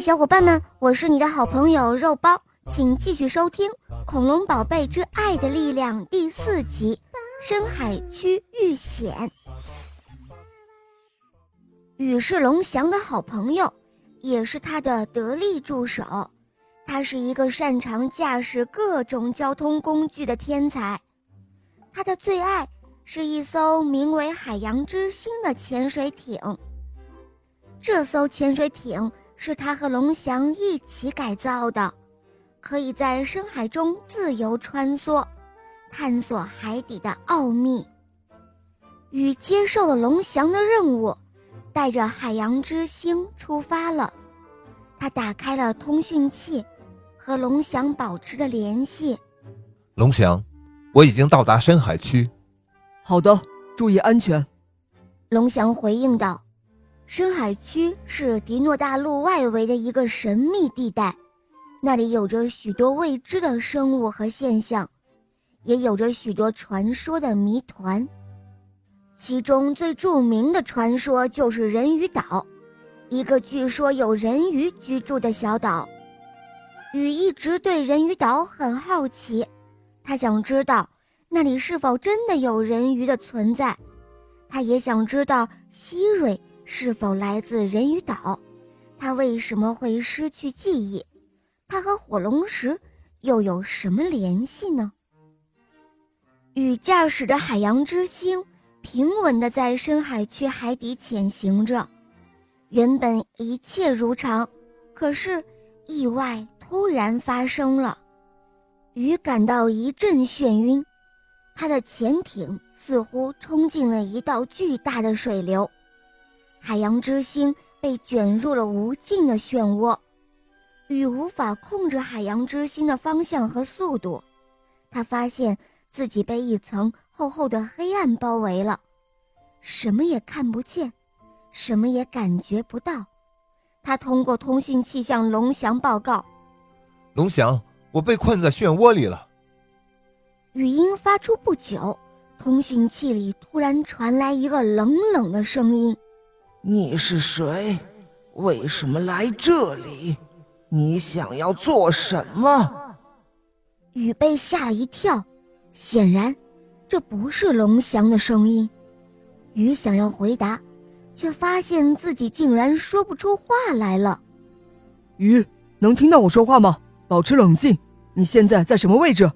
小伙伴们，我是你的好朋友肉包，请继续收听《恐龙宝贝之爱的力量》第四集《深海区遇险》。雨是龙翔的好朋友，也是他的得力助手。他是一个擅长驾驶各种交通工具的天才。他的最爱是一艘名为“海洋之星”的潜水艇。这艘潜水艇是他和龙翔一起改造的，可以在深海中自由穿梭，探索海底的奥秘。雨接受了龙翔的任务，带着海洋之星出发了。他打开了通讯器，和龙翔保持着联系。龙翔，我已经到达深海区。好的，注意安全。龙翔回应道。深海区是迪诺大陆外围的一个神秘地带，那里有着许多未知的生物和现象，也有着许多传说的谜团。其中最著名的传说就是人鱼岛，一个据说有人鱼居住的小岛。雨一直对人鱼岛很好奇，他想知道那里是否真的有人鱼的存在，他也想知道希瑞。是否来自人鱼岛？他为什么会失去记忆？他和火龙石又有什么联系呢？雨驾驶着海洋之星，平稳地在深海区海底潜行着。原本一切如常，可是意外突然发生了。雨感到一阵眩晕，他的潜艇似乎冲进了一道巨大的水流。海洋之心被卷入了无尽的漩涡，雨无法控制海洋之心的方向和速度。他发现自己被一层厚厚的黑暗包围了，什么也看不见，什么也感觉不到。他通过通讯器向龙翔报告：“龙翔，我被困在漩涡里了。”语音发出不久，通讯器里突然传来一个冷冷的声音。你是谁？为什么来这里？你想要做什么？雨被吓了一跳，显然这不是龙翔的声音。雨想要回答，却发现自己竟然说不出话来了。雨，能听到我说话吗？保持冷静。你现在在什么位置？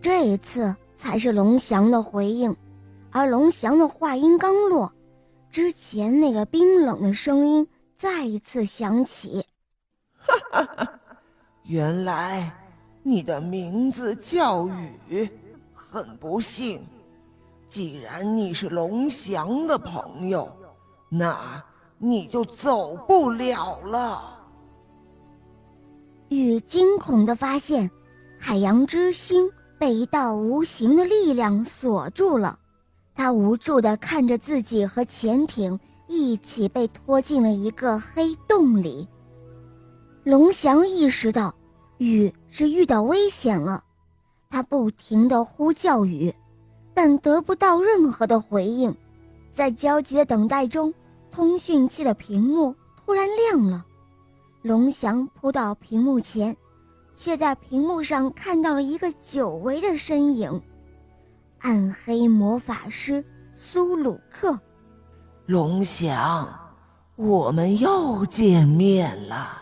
这一次才是龙翔的回应，而龙翔的话音刚落。之前那个冰冷的声音再一次响起。哈哈哈！原来你的名字叫雨，很不幸。既然你是龙翔的朋友，那你就走不了了。雨惊恐的发现，海洋之心被一道无形的力量锁住了。他无助地看着自己和潜艇一起被拖进了一个黑洞里。龙翔意识到雨是遇到危险了，他不停地呼叫雨，但得不到任何的回应。在焦急的等待中，通讯器的屏幕突然亮了。龙翔扑到屏幕前，却在屏幕上看到了一个久违的身影。暗黑魔法师苏鲁克，龙翔，我们又见面了。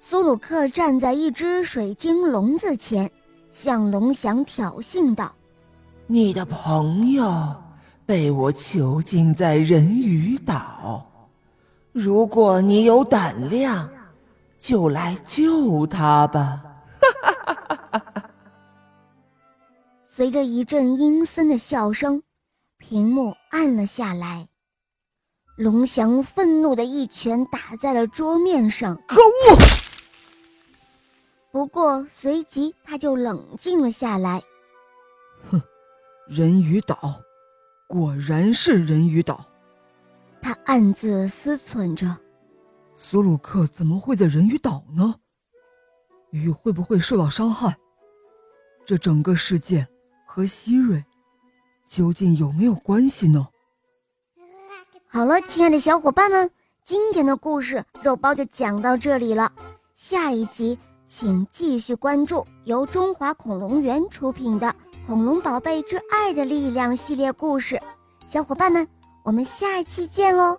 苏鲁克站在一只水晶笼子前，向龙翔挑衅道：“你的朋友被我囚禁在人鱼岛，如果你有胆量，就来救他吧。”随着一阵阴森的笑声，屏幕暗了下来。龙翔愤怒的一拳打在了桌面上，可恶！不过随即他就冷静了下来。哼，人鱼岛，果然是人鱼岛。他暗自思忖着：苏鲁克怎么会在人鱼岛呢？鱼会不会受到伤害？这整个事件。和希瑞究竟有没有关系呢？好了，亲爱的小伙伴们，今天的故事肉包就讲到这里了，下一集请继续关注由中华恐龙园出品的《恐龙宝贝之爱的力量》系列故事。小伙伴们，我们下一期见喽！